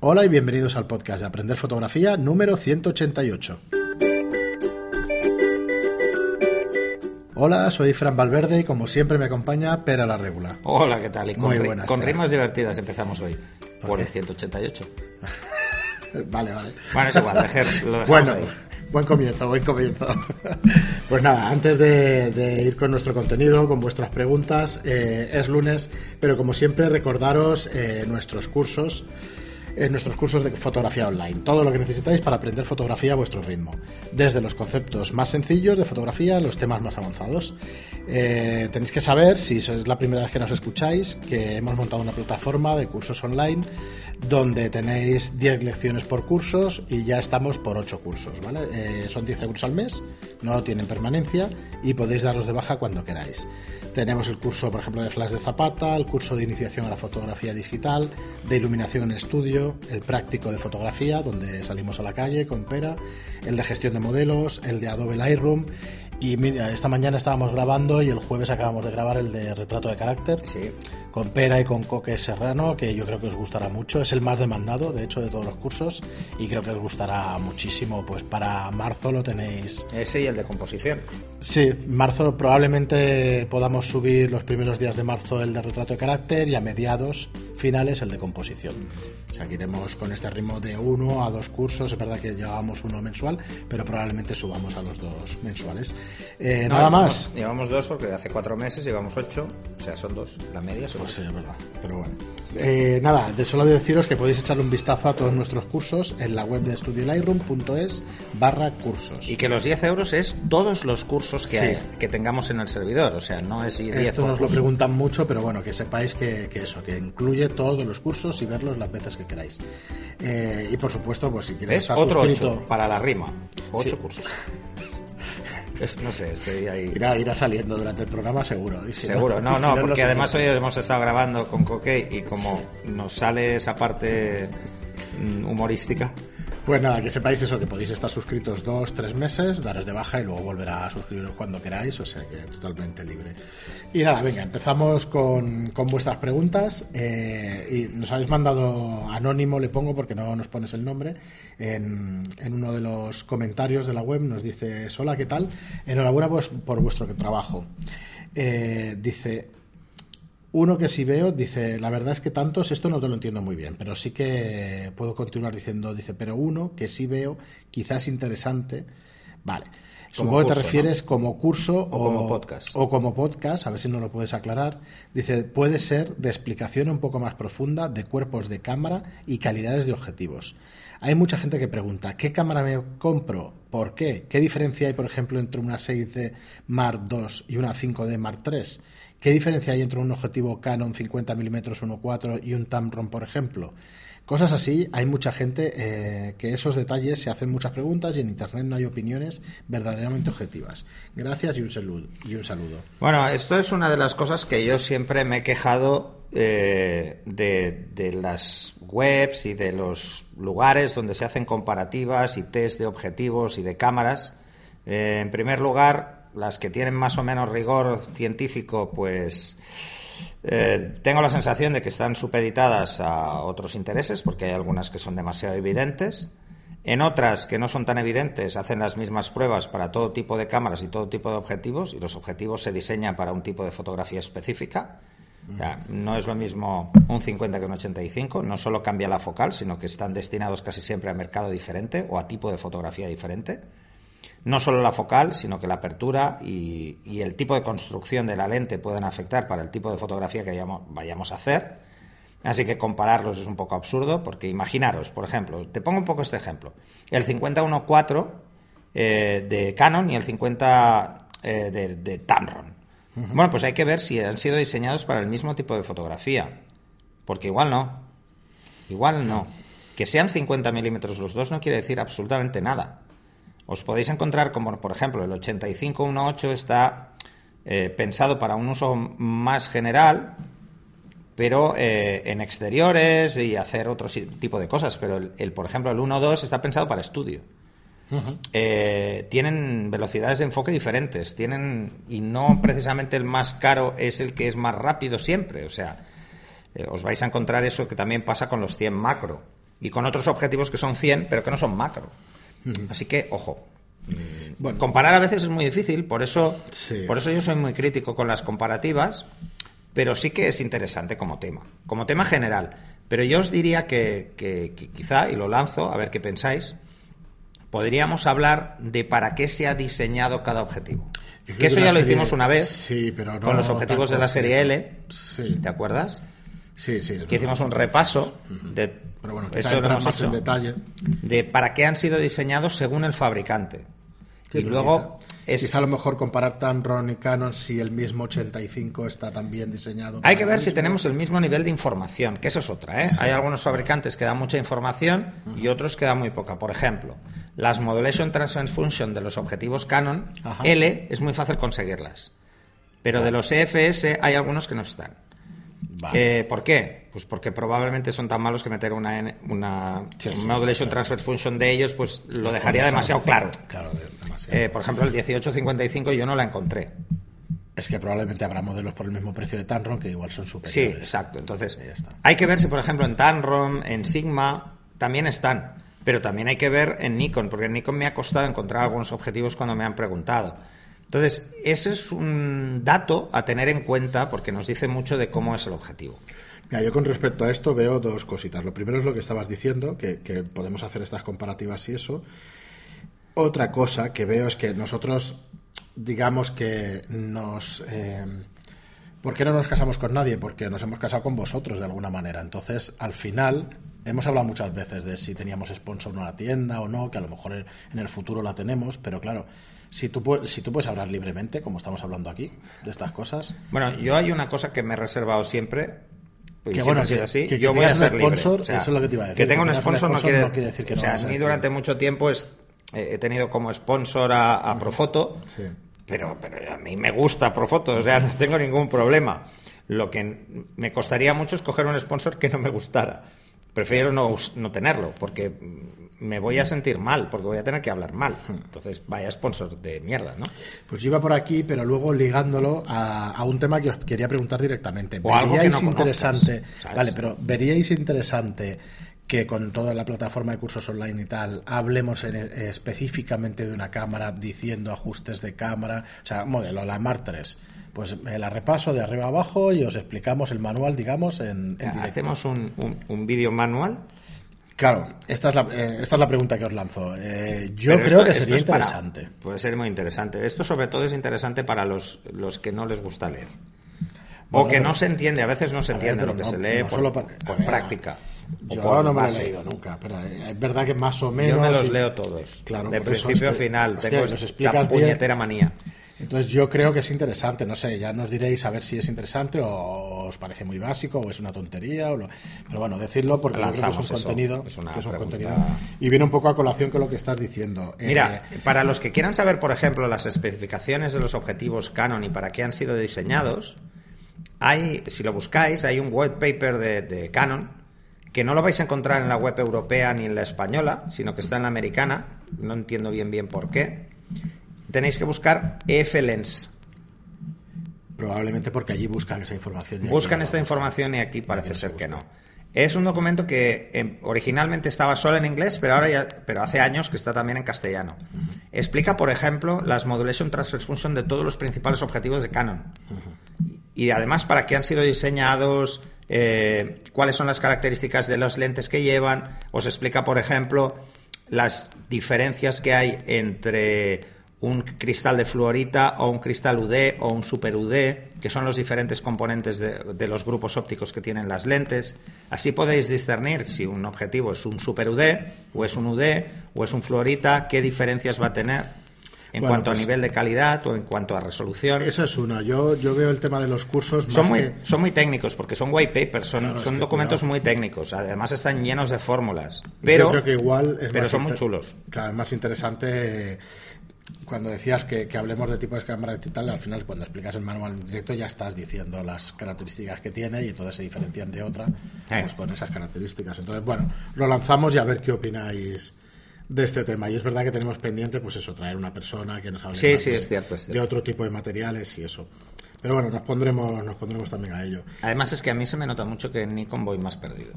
Hola y bienvenidos al podcast de Aprender Fotografía número 188. Hola, soy Fran Valverde y como siempre me acompaña Pera la Regula. Hola, ¿qué tal? Y con, Muy buenas, con Pera. rimas divertidas empezamos hoy. Por el 188. Vale, vale. Bueno, es igual, lo Bueno, ahí. buen comienzo, buen comienzo. Pues nada, antes de, de ir con nuestro contenido, con vuestras preguntas, eh, es lunes, pero como siempre recordaros eh, nuestros cursos, eh, nuestros cursos de fotografía online, todo lo que necesitáis para aprender fotografía a vuestro ritmo, desde los conceptos más sencillos de fotografía a los temas más avanzados. Eh, tenéis que saber, si sois la primera vez que nos escucháis, que hemos montado una plataforma de cursos online donde tenéis 10 lecciones por cursos y ya estamos por 8 cursos, ¿vale? Eh, son 10 euros al mes, no tienen permanencia y podéis darlos de baja cuando queráis. Tenemos el curso, por ejemplo, de flash de zapata, el curso de iniciación a la fotografía digital, de iluminación en estudio, el práctico de fotografía, donde salimos a la calle con pera, el de gestión de modelos, el de Adobe Lightroom. Y mira, esta mañana estábamos grabando y el jueves acabamos de grabar el de retrato de carácter Sí. Con Pera y con Coque Serrano, que yo creo que os gustará mucho. Es el más demandado, de hecho, de todos los cursos y creo que os gustará muchísimo. Pues para marzo lo tenéis. Ese y el de composición. Sí, marzo probablemente podamos subir los primeros días de marzo el de retrato de carácter y a mediados finales el de composición. O sea, que iremos con este ritmo de uno a dos cursos. Es verdad que llevábamos uno mensual, pero probablemente subamos a los dos mensuales. Eh, No, nada más. Llevamos dos porque de hace cuatro meses llevamos ocho. O sea, son dos. La media son Pues sí, es verdad. Pero bueno. Eh, nada, de solo de deciros que podéis echarle un vistazo a todos nuestros cursos en la web de estudiolightroom.es barra cursos. Y que los 10 euros es todos los cursos que, Sí. hay- que tengamos en el servidor. O sea, no es 10 Esto nos lo preguntan mucho, pero bueno, que sepáis que, que eso, que incluye todos los cursos y verlos las veces que queráis. Eh, y por supuesto, pues si quieres estar otro suscrito, 8 para la rima. 8 Sí. cursos. Es- no sé, estoy ahí. irá, irá saliendo durante el programa seguro. Si Seguro, no, si no, porque además hoy hemos estado grabando con Coque y como nos sale esa parte humorística, Pues nada, que sepáis eso, que podéis estar suscritos dos, tres meses, daros de baja y luego volver a suscribiros cuando queráis, o sea que totalmente libre. Y nada, venga, empezamos con, con vuestras preguntas. eh, y nos habéis mandado anónimo, le pongo porque no nos pones el nombre, en, en uno de los comentarios de la web nos dice, hola, ¿qué tal? Enhorabuena pues, por vuestro trabajo. Eh, dice, uno que sí veo, dice, la verdad es que tantos, esto no te lo entiendo muy bien, pero sí que puedo continuar diciendo, dice, pero uno que sí veo, quizás interesante, vale. Supongo que te refieres como curso o, como podcast. O como podcast, a ver si no lo puedes aclarar. Dice, puede ser de explicación un poco más profunda de cuerpos de cámara y calidades de objetivos. Hay mucha gente que pregunta, ¿qué cámara me compro? ¿Por qué? ¿Qué diferencia hay, por ejemplo, entre una 6D Mark II y una 5D Mark III? ¿Qué diferencia hay entre un objetivo Canon 50 mm 1.4 y un Tamron, por ejemplo? Cosas así, hay mucha gente eh, que esos detalles se hacen muchas preguntas y en Internet no hay opiniones verdaderamente objetivas. Gracias y un saludo. Bueno, esto es una de las cosas que yo siempre me he quejado eh, de, de las webs y de los lugares donde se hacen comparativas y test de objetivos y de cámaras. Eh, en primer lugar, las que tienen más o menos rigor científico, pues eh, tengo la sensación de que están supeditadas a otros intereses, porque hay algunas que son demasiado evidentes. En otras que no son tan evidentes, hacen las mismas pruebas para todo tipo de cámaras y todo tipo de objetivos, y los objetivos se diseñan para un tipo de fotografía específica. No es lo mismo un 50 que un 85, no solo cambia la focal, sino que están destinados casi siempre a mercado diferente o a tipo de fotografía diferente. No solo la focal, sino que la apertura y, y el tipo de construcción de la lente pueden afectar para el tipo de fotografía que vayamos, vayamos a hacer. Así que compararlos es un poco absurdo, porque imaginaros, por ejemplo, te pongo un poco este ejemplo. El 50-1.4 eh, de Canon y el 50 eh, de, de Tamron. Bueno, pues hay que ver si han sido diseñados para el mismo tipo de fotografía. Porque igual no. Igual no. Que sean 50 milímetros los dos no quiere decir absolutamente nada. Os podéis encontrar como, por ejemplo, el 85-1.8 está eh, pensado para un uso más general, pero eh, en exteriores y hacer otro tipo de cosas. Pero el, el, por ejemplo, el 1.2 está pensado para estudio. Eh, tienen velocidades de enfoque diferentes, tienen y no precisamente el más caro es el que es más rápido siempre. O sea, eh, os vais a encontrar eso que también pasa con los 100 macro. y con otros objetivos que son 100, pero que no son macro. Así que, ojo. Bueno. Comparar a veces es muy difícil, por eso, Sí. por eso yo soy muy crítico con las comparativas, pero sí que es interesante como tema, como tema general. Pero yo os diría que, que- que quizá, y lo lanzo, a ver qué pensáis, podríamos hablar de para qué se ha diseñado cada objetivo. Que eso ya lo serie- hicimos una vez Sí, pero no con los objetivos de la serie L. Sí. ¿Te acuerdas? Sí, sí. Que hicimos un repaso de Pero bueno, eso más en detalle. de para qué han sido diseñados según el fabricante. Sí, y luego quizá, es quizá a lo mejor comparar Tamron y Canon si el mismo 85 está tan bien diseñado. Hay que ver si tenemos el mismo nivel de información, que eso es otra. ¿eh? Hay algunos fabricantes que dan mucha información y otros que dan muy poca. Por ejemplo, las Modulation Transfer Function de los objetivos Canon Ajá. L es muy fácil conseguirlas. Pero de los EFS hay algunos que no están. Vale. Eh, ¿Por qué? Pues porque probablemente son tan malos que meter una, una Sí, sí, Modulation claro. Transfer Function de ellos pues lo dejaría demasiado claro. Claro, demasiado. Eh, por ejemplo, el 1855 yo no la encontré. es que probablemente habrá modelos por el mismo precio de Tamron que igual son Sí, superiores. exacto. Entonces, Ya está. hay que ver si, por ejemplo, en Tamron, en Sigma, también están. Pero también hay que ver en Nikon, porque en Nikon me ha costado encontrar algunos objetivos cuando me han preguntado. Entonces, ese es un dato a tener en cuenta porque nos dice mucho de cómo es el objetivo. Mira, yo con respecto a esto veo dos cositas. Lo primero es lo que estabas diciendo, que, podemos hacer estas comparativas y eso. Otra cosa que veo es que nosotros, digamos que nos... eh, ¿Por qué no nos casamos con nadie? Porque nos hemos casado con vosotros de alguna manera. Entonces, al final, hemos hablado muchas veces de si teníamos sponsor en una tienda o no, que a lo mejor en el futuro la tenemos, pero claro, si tú, si tú puedes hablar libremente, como estamos hablando aquí, de estas cosas, Bueno, yo hay una cosa que me he reservado siempre. Y Que bueno, que- así. que- que yo voy a ser libre. sponsor, eso es lo que te iba a decir, Que tenga un sponsor, no, quiere, no quiere decir que o no sea, vas a mí durante mucho tiempo es, eh, he tenido como sponsor a, a Profoto. Sí. Pero, pero a mí me gusta Profoto, o sea, no tengo ningún problema. Lo que me costaría mucho es coger un sponsor que no me gustara. Prefiero no, no tenerlo, porque me voy a sentir mal, porque voy a tener que hablar mal. Entonces, vaya sponsor de mierda, ¿no? Pues yo iba por aquí, pero luego ligándolo a, a un tema que os quería preguntar directamente. O algo que ¿Veríais no interesante, vale, pero veríais interesante que con toda la plataforma de cursos online y tal hablemos en- eh, específicamente de una cámara diciendo ajustes de cámara, o sea, modelo la Mark 3. Pues me la repaso de arriba abajo y os explicamos el manual, digamos, en, en. Hacemos un, un, un vídeo manual. Claro, esta es la, eh, esta es la pregunta que os lanzo. Eh, yo Pero creo esto- que sería es para- interesante. puede ser muy interesante. Esto sobre todo es interesante para los, los que no les gusta leer. O Bueno, que no se entiende, a veces no se ver, entiende pero lo que no- se lee no por, solo para- por ver, práctica. Yo por no me lo he base. leído nunca, pero eh, es verdad que más o menos. Yo me los y- leo todos. Claro, de principio a final. hostia, Tengo esta explicas bien. puñetera manía. Entonces yo creo que es interesante, no sé, ya nos diréis a ver si es interesante o os parece muy básico o es una tontería. O lo- Pero bueno, decirlo porque yo creo que es un eso, contenido. es una que es un pregunta. contenido y viene un poco a colación con lo que estás diciendo. Eh, Mira, para los que quieran saber, por ejemplo, las especificaciones de los objetivos Canon y para qué han sido diseñados, hay, si lo buscáis, hay un white paper de, de Canon que no lo vais a encontrar en la web europea ni en la española, sino que está en la americana. No entiendo bien bien por qué. Tenéis que buscar EF Lens. probablemente porque allí buscan esa información. y Buscan no. esta información y aquí parece ser que no. Es un documento que em, originalmente estaba solo en inglés, pero ahora ya, pero hace años que está también en castellano. Explica, por ejemplo, las modulation transfer function de todos los principales objetivos de Canon. Y además para qué han sido diseñados, eh, cuáles son las características de los lentes que llevan. Os explica, por ejemplo, las diferencias que hay entre un cristal de fluorita o un cristal UD o un super UD, que son los diferentes componentes de, de los grupos ópticos que tienen las lentes. Así podéis discernir si un objetivo es un super UD o es un UD o es un fluorita, qué diferencias va a tener en Bueno, cuanto pues- a nivel de calidad o en cuanto a resolución. Eso es uno. Yo, yo veo el tema de los cursos más Son muy, que- son muy técnicos porque son white papers, son, Claro, son documentos cuidado. muy técnicos. Además están llenos de fórmulas. Pero, Yo creo que igual es pero más son muy chulos. Claro, es más interesante eh, cuando decías que, que hablemos de tipos de cámara y tal, al final cuando explicas el manual en directo ya estás diciendo las características que tiene y entonces se diferencian de otra pues, con esas características. Entonces, bueno, lo lanzamos y a ver qué opináis de este tema. Y es verdad que tenemos pendiente, pues eso, traer una persona que nos hable Sí, más sí, de, es cierto, es de otro tipo de materiales y eso. Pero bueno, nos pondremos, nos pondremos también a ello. Además es que a mí se me nota mucho que en Nikon voy más perdido.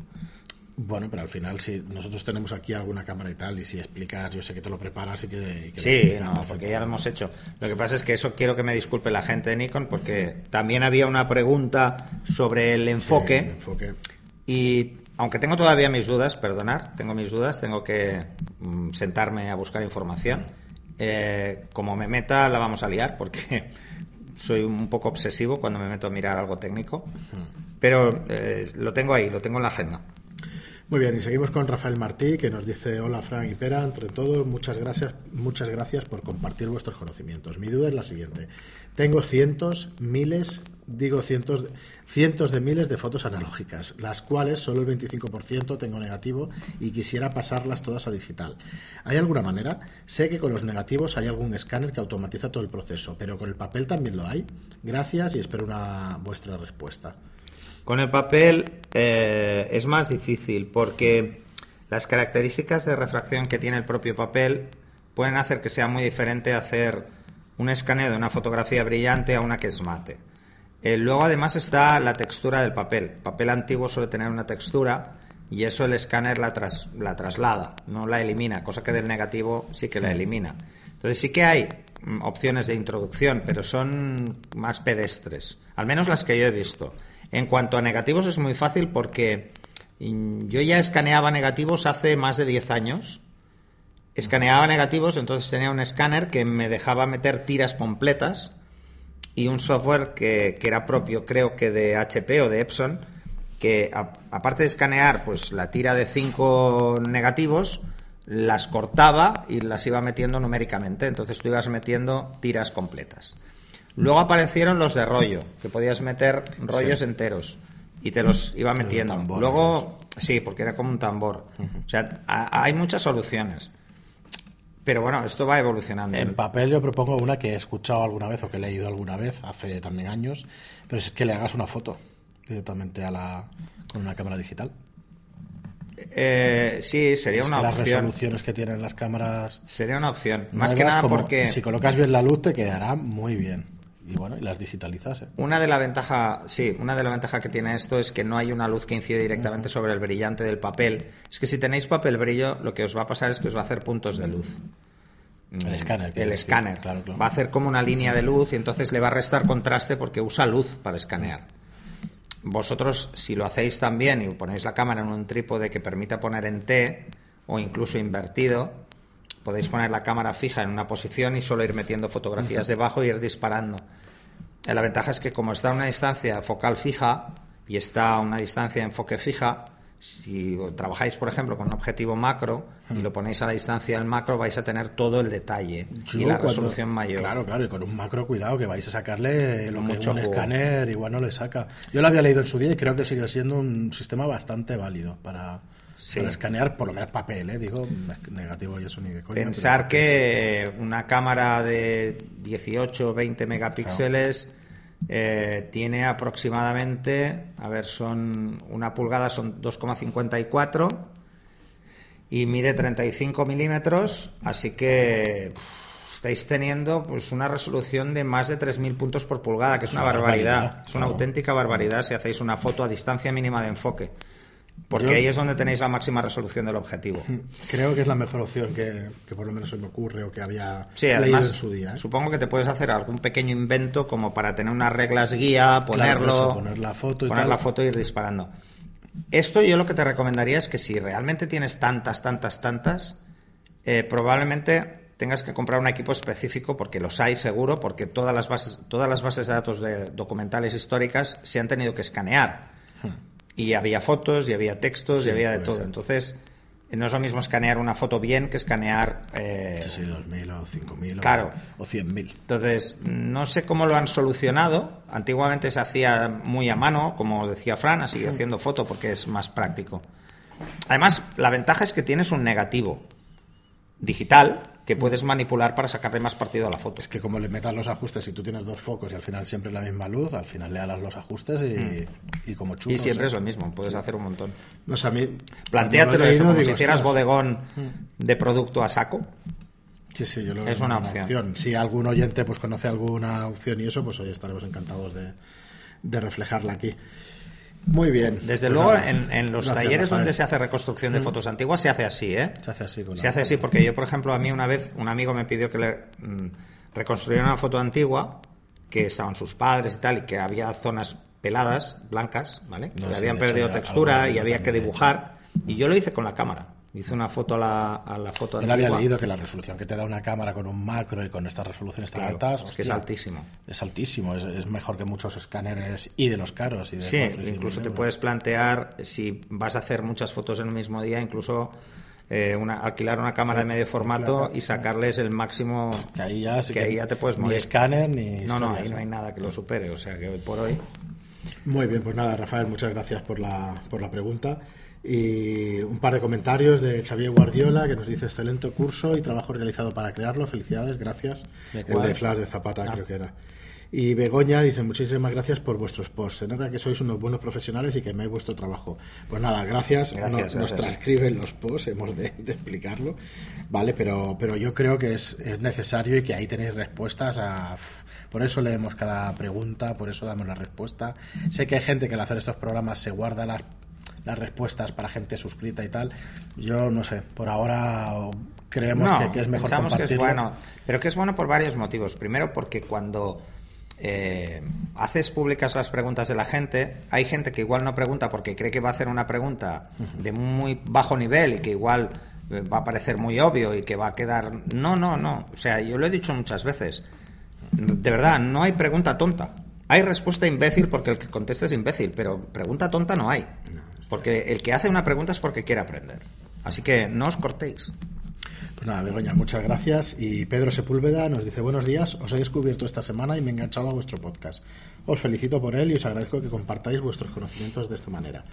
Bueno, pero al final, si nosotros tenemos aquí alguna cámara y tal, y si explicas, yo sé que te lo preparas y que. y que Sí, no, porque ya lo hemos hecho. Lo que pasa es que eso quiero que me disculpe la gente de Nikon porque también había una pregunta sobre el enfoque el enfoque. y aunque tengo todavía mis dudas, perdonar, tengo mis dudas, tengo que mm, sentarme a buscar información. Eh, como me meta la vamos a liar porque soy un poco obsesivo cuando me meto a mirar algo técnico, pero eh, lo tengo ahí, lo tengo en la agenda. Muy bien, y seguimos con Rafael Martí, que nos dice: Hola, Frank y Pera, entre todos, muchas gracias, muchas gracias por compartir vuestros conocimientos. Mi duda es la siguiente: Tengo cientos, miles, digo cientos, cientos de miles de fotos analógicas, las cuales solo el 25% tengo negativo y quisiera pasarlas todas a digital. ¿Hay alguna manera? Sé que con los negativos hay algún escáner que automatiza todo el proceso, pero con el papel también lo hay. Gracias y espero una vuestra respuesta. Con el papel eh, es más difícil porque las características de refracción que tiene el propio papel pueden hacer que sea muy diferente hacer un escaneo de una fotografía brillante a una que es mate. Eh, luego además está la textura del papel. El papel antiguo suele tener una textura y eso el escáner la, tras- la traslada, no la elimina, cosa que del negativo sí que la elimina. Entonces sí que hay mm, opciones de introducción, pero son más pedestres, al menos las que yo he visto. En cuanto a negativos es muy fácil porque mm, yo ya escaneaba negativos hace más de 10 años. Escaneaba negativos, entonces tenía un escáner que me dejaba meter tiras completas y un software que, que era propio, creo que de HP o de Epson, que aparte de escanear pues la tira de cinco negativos, las cortaba y las iba metiendo numéricamente. Entonces tú ibas metiendo tiras completas. Luego aparecieron los de rollo, que podías meter rollos Sí. enteros y te los iba metiendo. tambor, Luego, sí, porque era como un tambor. O sea, ha- hay muchas soluciones. Pero bueno, esto va evolucionando. En papel yo propongo una que he escuchado alguna vez o que he leído alguna vez, hace también años, pero es que le hagas una foto directamente a la con una cámara digital. Eh, sí, sería Es una que las opción. resoluciones que tienen las cámaras Sería una opción. Más que nada como porque si colocas bien la luz te quedará muy bien. Y bueno, y las digitalizas. ¿eh? una de la ventaja, sí, una de que tiene esto es que no hay una luz que incide directamente sobre el brillante del papel. Es que si tenéis papel brillo, lo que os va a pasar es que os va a hacer puntos de luz. El Mm, escáner, El decir. escáner. Claro, claro. Va a hacer como una línea de luz y entonces le va a restar contraste porque usa luz para escanear. Vosotros, si lo hacéis también y ponéis la cámara en un trípode que permita poner en T o incluso invertido, podéis poner la cámara fija en una posición y solo ir metiendo fotografías debajo e ir disparando. Eh, La ventaja es que como está a una distancia focal fija y está a una distancia de enfoque fija, si trabajáis, por ejemplo, con un objetivo macro y lo ponéis a la distancia del macro, vais a tener todo el detalle y Yo la cuando- resolución mayor. Claro, claro, y con un macro cuidado que vais a sacarle lo que Mucho un jugo. escáner igual no le saca. Yo lo había leído en su día y creo que sigue siendo un sistema bastante válido para, Sí. para escanear por lo menos papel, ¿eh? digo, negativo y eso ni de coña. Pensar que una cámara de 18 o 20 megapíxeles eh, tiene aproximadamente, a ver, son una pulgada, son 2,54 y mide 35 milímetros, así que estáis teniendo pues una resolución de más de 3.000 puntos por pulgada, que es, Es una una barbaridad, barbaridad, es una claro. auténtica barbaridad si hacéis una foto a distancia mínima de enfoque, porque Yo- ahí es donde tenéis la máxima resolución del objetivo. Creo que es la mejor opción que, que por lo menos se me ocurre o que había Sí, leído además, en su día. ¿eh? supongo que te puedes hacer algún pequeño invento como para tener unas reglas guía, ponerlo, eso, poner la foto y poner tal. la foto e ir disparando. Esto yo lo que te recomendaría es que si realmente tienes tantas, tantas, tantas, eh, probablemente tengas que comprar un equipo específico porque los hay seguro, porque todas las bases, todas las bases de datos de documentales históricas se han tenido que escanear. Y había fotos, y había textos. Sí, y había de todo. ser. Entonces, no es lo mismo escanear una foto bien que escanear eh, Sí, sí, 2.000 o 5.000 o- Claro. o 100.000. entonces, no sé cómo lo han solucionado. Antiguamente se hacía muy a mano, como decía Fran, así haciendo foto porque es más práctico. Además, la ventaja es que tienes un negativo digital que puedes manipular para sacarle más partido a la foto. Es que como le metas los ajustes, si tú tienes dos focos y al final siempre es la misma luz, al final le alas los ajustes y, y como Y churros. siempre es lo mismo, puedes hacer un montón. No sé, a mí... Plantéatelo cuando lo he eso, leído, como si hicieras ostras, bodegón de producto a saco. Sí, sí, yo lo Es veo una como opción. Si algún oyente pues conoce alguna opción y eso, pues hoy estaremos encantados de, de reflejarla aquí. Muy bien. Desde Pues luego, en, en los Gracias, talleres Rafael. donde se hace reconstrucción de fotos antiguas se hace así, ¿eh? Se hace así con la- Se hace así porque yo, por ejemplo, a mí una vez un amigo me pidió que le mm, reconstruyera una foto antigua que estaban sus padres y tal y que había zonas peladas, blancas, ¿vale? Que No, le sí, habían perdido textura y había que dibujar y yo lo hice con la cámara. Hice una foto a la, a la foto Él antigua. había leído que la resolución que te da una cámara con un macro y con estas resoluciones tan Claro, altas. es que es hostia, altísimo. Es altísimo, es, es mejor que muchos escáneres y de los caros. Y de Sí, incluso te euros. puedes plantear, si vas a hacer muchas fotos en el mismo día, incluso eh, una, alquilar una cámara de medio formato claro. y sacarles el máximo... Que ahí ya, sí que ahí ya te puedes Ni morir. escáner ni. No, no, ahí no hay nada que lo supere, o sea que hoy por hoy... Muy bien, pues nada, Rafael, muchas gracias por la, por la pregunta. Y un par de comentarios de Xavier Guardiola que nos dice excelente curso y trabajo realizado para crearlo. Felicidades, gracias. ¿De El de Flash de Zapata, Ah. creo que era. Y Begoña dice muchísimas gracias por vuestros posts. Se nota que sois unos buenos profesionales y que amáis vuestro trabajo. Pues nada, gracias. Gracias, No- Nos gracias. transcriben los posts, hemos de, de explicarlo. Vale, pero, pero yo creo que es, es necesario y que ahí tenéis respuestas a... Por eso leemos cada pregunta, por eso damos la respuesta. Sé que hay gente que al hacer estos programas se guarda las, las respuestas para gente suscrita y tal. Yo no sé, por ahora creemos No, que, que es mejor pensamos que es bueno, pero que es bueno por varios motivos. Primero, porque cuando eh, haces públicas las preguntas de la gente, hay gente que igual no pregunta porque cree que va a hacer una pregunta de muy bajo nivel y que igual eh, va a parecer muy obvio y que va a quedar... No, no, no. O sea, yo lo he dicho muchas veces. De verdad, no hay pregunta tonta. Hay respuesta imbécil porque el que contesta es imbécil, pero pregunta tonta no hay. Porque el que hace una pregunta es porque quiere aprender. Así que no os cortéis. Pues nada, Begoña, muchas gracias. Y Pedro Sepúlveda nos dice, buenos días, os he descubierto esta semana y me he enganchado a vuestro podcast. Os felicito por él y os agradezco que compartáis vuestros conocimientos de esta manera.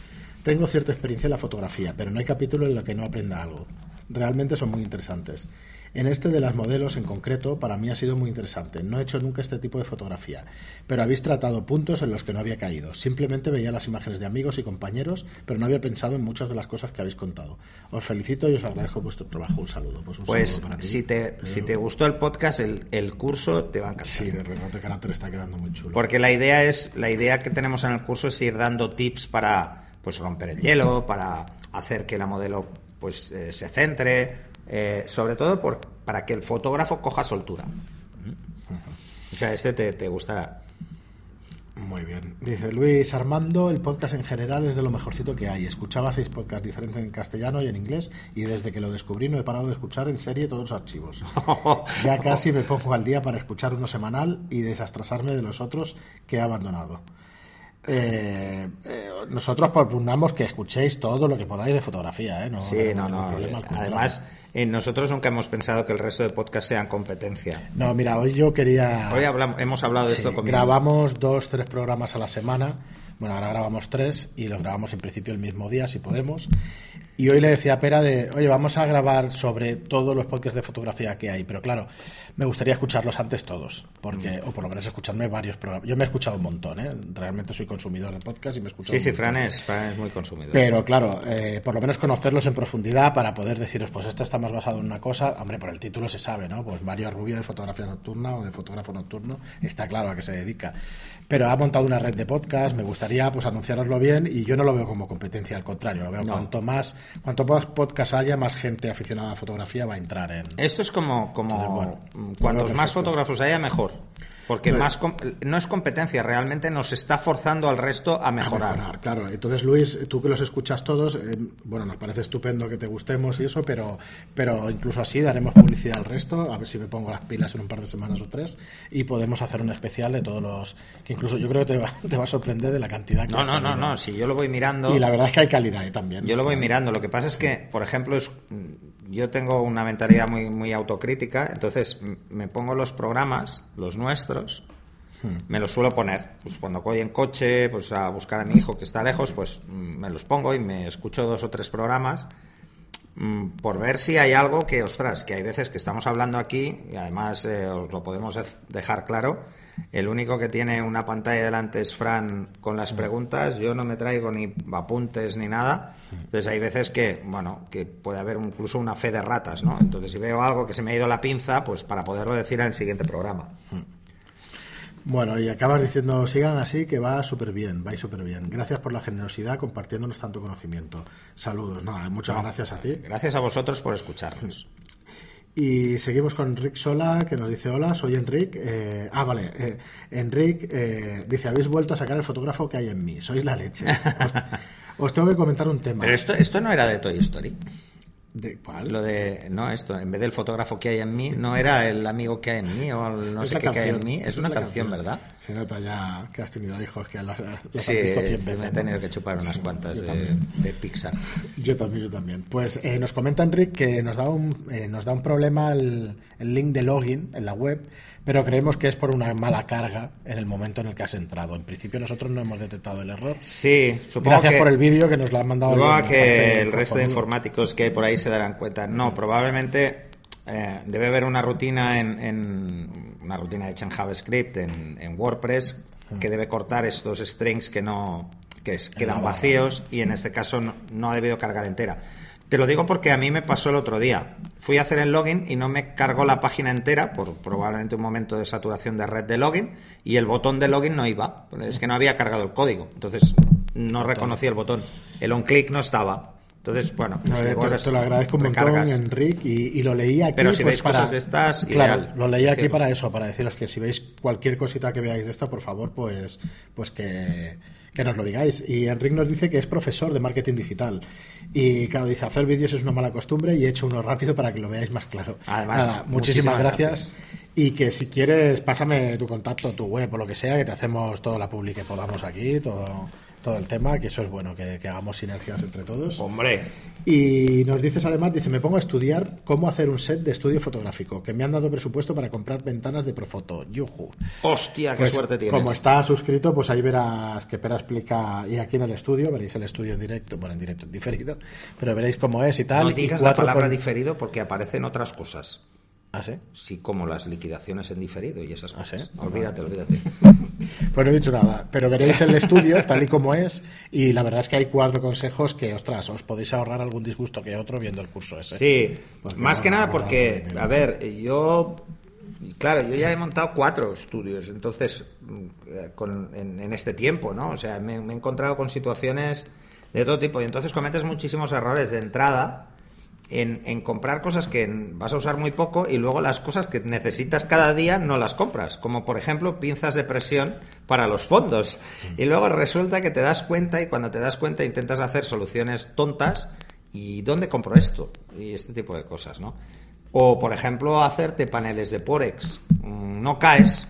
Tengo cierta experiencia en la fotografía, pero no hay capítulo en el que no aprenda algo. Realmente son muy interesantes. En este de las modelos en concreto, para mí ha sido muy interesante. No he hecho nunca este tipo de fotografía, pero habéis tratado puntos en los que no había caído. Simplemente veía las imágenes de amigos y compañeros, pero no había pensado en muchas de las cosas que habéis contado. Os felicito y os agradezco vuestro trabajo. Un saludo. Pues, un Pues saludo para ti. si te, Pedro. si te gustó el podcast, el, el curso te va a encantar. Sí, de relato de carácter está quedando muy chulo. Porque la idea es, la idea que tenemos en el curso es ir dando tips para pues romper el hielo, para hacer que la modelo pues eh, se centre, eh, sobre todo por, para que el fotógrafo coja soltura. O sea, este te, te gustará. Muy bien. Dice Luis Armando, el podcast en general es de lo mejorcito que hay. Escuchaba seis podcasts diferentes en castellano y en inglés y desde que lo descubrí no he parado de escuchar en serie todos los archivos. Ya casi me pongo al día para escuchar uno semanal y desastrasarme de los otros que he abandonado. Eh, eh, nosotros propugnamos que escuchéis todo lo que podáis de fotografía, ¿eh? No, Sí, no, no. problema, contrario. Además, eh, nosotros nunca hemos pensado que el resto de podcasts sean competencia. No, mira, hoy yo quería... Hoy hablamos, hemos hablado de Sí, esto con grabamos dos, tres programas a la semana. Bueno, ahora grabamos tres y los grabamos en principio el mismo día, si podemos. Y hoy le decía a Pera de, oye, vamos a grabar sobre todos los podcasts de fotografía que hay. Pero claro, me gustaría escucharlos antes todos, porque Mm. o por lo menos escucharme varios programas. Yo me he escuchado un montón, ¿eh? Realmente soy consumidor de podcast y me he escuchado Sí, sí. Fran es, Fran es muy consumidor. Pero claro, eh, por lo menos conocerlos en profundidad para poder deciros, pues este está más basado en una cosa. Hombre, por el título se sabe, ¿no? Pues Mario Rubio de fotografía nocturna o de fotógrafo nocturno, está claro a qué se dedica. Pero ha montado una red de podcast, me gustaría pues anunciaroslo bien y yo no lo veo como competencia, al contrario, lo veo No. cuanto más, cuanto más podcast haya, más gente aficionada a la fotografía va a entrar en. Esto es como, como Entonces, bueno, cuantos veo más fotógrafos haya, mejor. Porque Entonces- más com- no es competencia, realmente nos está forzando al resto a a mejorar. mejorar, claro. Entonces, Luis, tú que los escuchas todos, eh, bueno, nos parece estupendo que te gustemos y eso, pero, pero incluso así daremos publicidad al resto, a ver si me pongo las pilas en un par de semanas o tres, y podemos hacer un especial de todos los, que incluso yo creo que te va, te va a sorprender de la cantidad que No, no, no, no, si yo lo voy mirando, Y la verdad es que hay calidad ahí también. yo lo voy mirando. Lo que pasa es que, por ejemplo, es, mm, yo tengo una mentalidad muy, muy autocrítica, entonces me pongo los programas, los nuestros, me los suelo poner. Pues cuando voy en coche, pues a buscar a mi hijo que está lejos, pues me los pongo y me escucho dos o tres programas por ver si hay algo que, ostras, que hay veces que estamos hablando aquí y además eh, os lo podemos dejar claro. El único que tiene una pantalla delante es Fran con las preguntas. Yo no me traigo ni apuntes ni nada. Entonces hay veces que, bueno, que puede haber incluso una fe de ratas, ¿no? Entonces si veo algo que se me ha ido la pinza, pues para poderlo decir en el siguiente programa. Bueno, y acabas diciendo, sigan así, que va súper bien, vais súper bien. Gracias por la generosidad compartiéndonos tanto conocimiento. Saludos, nada, muchas gracias a ti. Gracias a vosotros por escucharnos. Y seguimos con Enric Sola, que nos dice, hola, soy Enric. Eh, ah, vale, eh, Enric eh, dice, habéis vuelto a sacar el fotógrafo que hay en mí, sois la leche. Os, os tengo que comentar un tema. Pero esto, esto no era de Toy Story. ¿De cuál? Lo de, no, esto, en vez del fotógrafo que hay en mí, no era el amigo que hay en mí o el no Es sé qué que hay en canción, mí, es, una la canción, ¿verdad? Se nota ya que has tenido hijos que los, los Sí, has visto cien sí, veces. me he ¿no? tenido que chupar unas cuantas yo de, de Pixar. Yo también, yo también. Pues eh, nos comenta Enric que nos da un, eh, nos da un problema el, el link de login en la web, pero creemos que es por una mala carga en el momento en el que has entrado. En principio nosotros no hemos detectado el error. Sí, supongo Gracias que... por el vídeo que nos lo han mandado. Me que el resto de informáticos que por ahí se darán cuenta. No, probablemente eh, debe haber una rutina en, en- una rutina hecha en JavaScript, en, en WordPress, que debe cortar estos strings que no que es- quedan vacíos y en este caso no, no ha debido cargar entera. Te lo digo porque a mí me pasó el otro día. Fui a hacer el login y no me cargó la página entera por probablemente un momento de saturación de red de login y el botón de login no iba. Es que no había cargado el código. Entonces no reconocí el botón. El on click no estaba. Entonces, bueno, No, pues te, lo agradezco un montón. Enric, y, y lo leí aquí. Pero si pues, veis para- cosas de estas, claro, ideal. lo leí aquí Decirlo. para eso, para deciros que si veis cualquier cosita que veáis de esta, por favor, pues, pues que, que nos lo digáis. Y Enric nos dice que es profesor de marketing digital. Y claro, dice, hacer vídeos es una mala costumbre y he hecho uno rápido para que lo veáis más claro. Además, Nada, muchísimas, muchísimas gracias. Y que si quieres, pásame tu contacto, tu web o lo que sea, que te hacemos toda la publi que podamos aquí, todo, todo el tema, que eso es bueno, que, que hagamos sinergias entre todos. Hombre, Y nos dices además, dice, me pongo a estudiar cómo hacer un set de estudio fotográfico, que me han dado presupuesto para comprar ventanas de Profoto. Yuju. hostia, qué Pues, suerte tienes. Como está suscrito, pues ahí verás que Pera explica, y aquí en el estudio, veréis el estudio en directo, bueno, en directo, en diferido, pero veréis cómo es y tal. no y digas la palabra diferido porque aparecen otras cosas. ¿Ah, sí? Sí, como las liquidaciones en diferido y esas ¿Ah, cosas. sí? Olvídate, olvídate. Pues no he dicho nada, pero veréis el estudio tal y como es y la verdad es que hay cuatro consejos que, ostras, os podéis ahorrar algún disgusto que otro viendo el curso ese. Sí, Porque más no, que nada porque, a ver, yo, claro, yo ya he montado cuatro estudios, entonces, mm, eh, con- en, en este tiempo, ¿no? O sea, me, me he encontrado con situaciones de todo tipo y entonces cometes muchísimos errores de entrada en, comprar cosas que vas a usar muy poco y luego las cosas que necesitas cada día no las compras, como por ejemplo pinzas de presión para los fondos. Y luego resulta que te das cuenta y cuando te das cuenta intentas hacer soluciones tontas y ¿dónde compro esto? Y este tipo de cosas, ¿no? O por ejemplo hacerte paneles de Porex. Mm, No caes,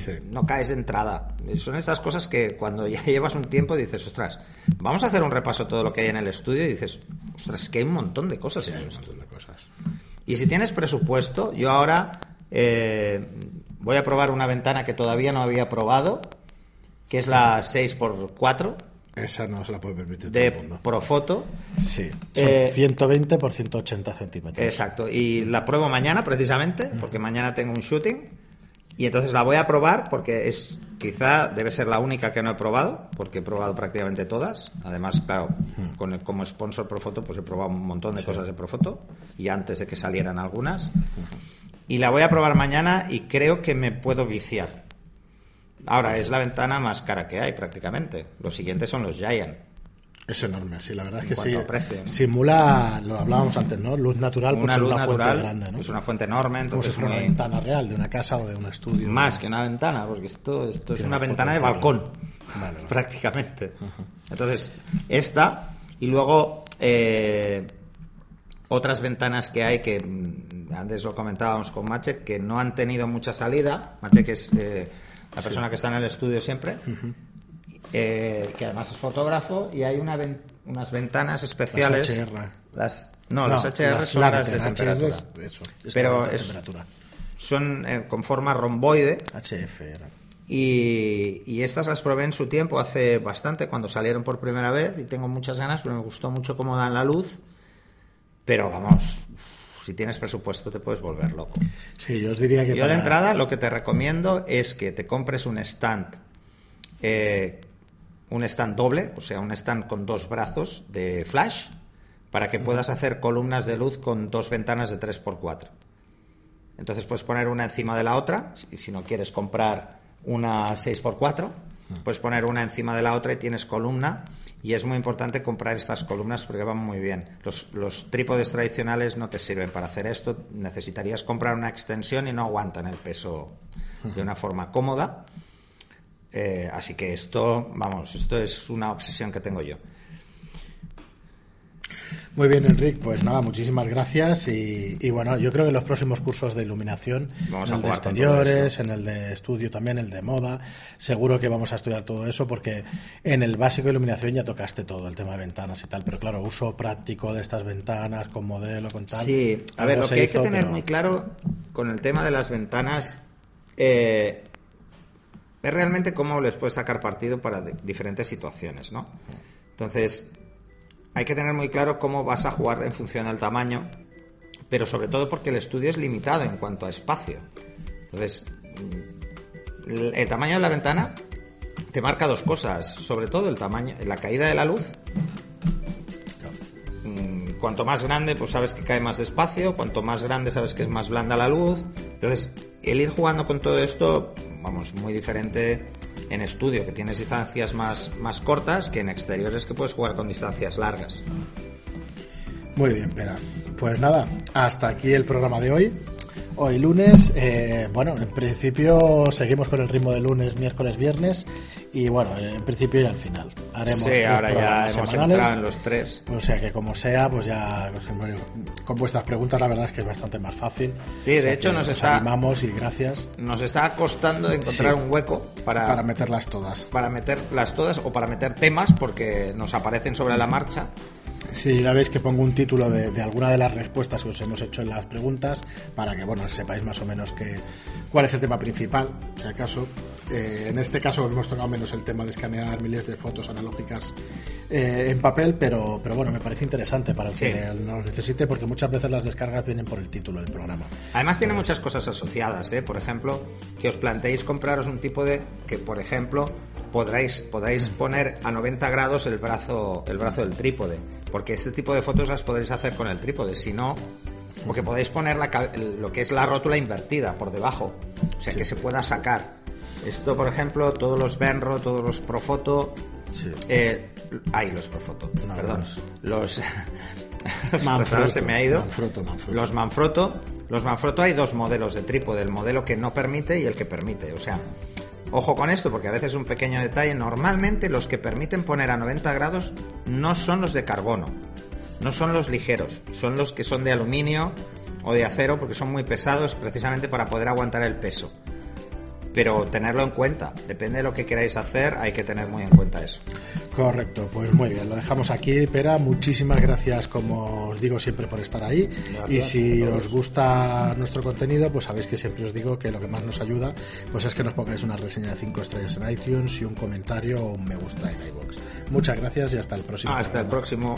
Sí. no caes de entrada. Son estas cosas que cuando ya llevas un tiempo dices, ostras, vamos a hacer un repaso de todo lo que hay en el estudio y dices, ostras, es que hay un montón de cosas Sí, en el un estudio. montón de cosas. Y si tienes presupuesto, yo ahora eh, voy a probar una ventana que todavía no había probado, que es la 6x4 Esa no se la puede permitir de todo el mundo. Profoto. Sí, son Eh, 120 por 180 centímetros. Exacto. Y la pruebo mañana precisamente, porque mañana tengo un shooting. Y entonces la voy a probar porque es quizá debe ser la única que no he probado, porque he probado prácticamente todas. Además, claro, con el- como sponsor Profoto, pues he probado un montón de cosas de Profoto y antes de que salieran algunas. Y la voy a probar mañana y creo que me puedo viciar. Ahora, es la ventana más cara que hay prácticamente. Los siguientes son los Giant. Es enorme, sí, la verdad es que sí. precio. Simula, lo hablábamos antes, ¿no? Luz natural por Una luz una natural fuente grande, ¿no? es una fuente enorme, Como si entonces fuera una ventana real de una casa o de un estudio. Más que una ventana, porque esto, esto es una ventana de balcón, Vale, vale. prácticamente. Entonces, esta, y luego eh, otras ventanas que hay que mm, antes lo comentábamos con Mache, que no han tenido mucha salida. Mache, que es eh, la persona que está en el estudio siempre, eh, que además es fotógrafo, y hay una ven- unas ventanas especiales. Las HR. Las- no, las HR son Lantern, las de HR temperatura. es eso, es Pero es- temperatura. Son eh, con forma romboide. HF era. Y, y estas las probé en su tiempo, hace bastante, cuando salieron por primera vez, y tengo muchas ganas, pero me gustó mucho cómo dan la luz. Pero vamos, si tienes presupuesto te puedes volver loco. Sí, yo os diría que Yo de entrada lo que te recomiendo es que te compres un stand, eh, un stand doble, o sea, un stand con dos brazos de flash, para que puedas hacer columnas de luz con dos ventanas de 3x4. Entonces puedes poner una encima de la otra, y si no quieres comprar una 6x4, puedes poner una encima de la otra y tienes columna y es muy importante comprar estas columnas porque van muy bien. Los, los, trípodes tradicionales no te sirven para hacer esto, necesitarías comprar una extensión y no aguantan el peso de una forma cómoda. Eh, así que esto, vamos, esto es una obsesión que tengo yo. Muy bien, Enrique, pues nada, muchísimas gracias. Y, bueno, yo creo que en los próximos cursos de iluminación, en el de exteriores, en el de estudio también, el de moda, seguro que vamos a estudiar todo eso porque en el básico de iluminación ya tocaste todo, el tema de ventanas y tal. Pero claro, uso práctico de estas ventanas con modelo, con tal. Sí, a ver, lo que hay que tener muy claro con el tema de las ventanas eh, es realmente cómo les puedes sacar partido para diferentes situaciones, ¿no? Entonces, hay que tener muy claro cómo vas a jugar en función del tamaño, pero sobre todo porque el estudio es limitado en cuanto a espacio. Entonces, el tamaño de la ventana te marca dos cosas, sobre todo el tamaño, la caída de la luz. Mm, cuanto más grande, pues sabes que cae más despacio, cuanto más grande sabes que es más blanda la luz. Entonces, el ir jugando con todo esto, vamos, muy diferente en estudio, que tienes distancias más, más cortas, que en exteriores que puedes jugar con distancias largas. Muy bien, Pera. Pues nada, hasta aquí el programa de hoy. Hoy lunes, eh, bueno, en principio seguimos con el ritmo de lunes, miércoles, viernes y bueno, en principio y al final. Haremos sí, ahora ya hemos entrado en los tres. O sea que como sea, pues ya pues, con vuestras preguntas la verdad es que es bastante más fácil. Sí, de hecho nos, está animamos y gracias. Nos está costando encontrar un hueco para para meterlas todas. Para meterlas todas o para meter temas porque nos aparecen sobre la marcha Sí, ya veis que pongo un título de, alguna de las respuestas que os hemos hecho en las preguntas para que bueno sepáis más o menos que, cuál es el tema principal, si acaso. Eh, en este caso hemos tocado menos el tema de escanear miles de fotos analógicas eh, en papel, pero, pero bueno, me parece interesante para el que no lo necesite porque muchas veces las descargas vienen por el título del programa. Además tiene muchas cosas asociadas, ¿eh? por ejemplo, que os planteéis compraros un tipo de que, por ejemplo, podréis, podréis poner a 90 grados el brazo, el brazo del trípode, porque este tipo de fotos las podréis hacer con el trípode, si no, porque podéis poner lo que es la rótula invertida por debajo, o sea, que se pueda sacar. Esto, por ejemplo, todos los Benro, todos los Profoto, sí. eh, los Profoto, perdón, los... Manfrotto, se me ha ido. Los Manfrotto. Los Manfrotto hay dos modelos de trípode, el modelo que no permite y el que permite. O sea, Ojo con esto, porque a veces un pequeño detalle. Normalmente los que permiten poner a 90 grados no son los de carbono, no son los ligeros, son los que son de aluminio o de acero, porque son muy pesados precisamente para poder aguantar el peso pero tenerlo en cuenta. Depende de lo que queráis hacer, hay que tener muy en cuenta eso. Correcto, pues muy bien, lo dejamos aquí, Pera. Muchísimas gracias, como os digo, siempre por estar ahí. y si os gusta nuestro contenido, pues sabéis que siempre os digo que lo que más nos ayuda pues es que nos pongáis una reseña de 5 estrellas en iTunes y un comentario o un me gusta en iVoox. Muchas gracias y hasta el próximo. Hasta el próximo.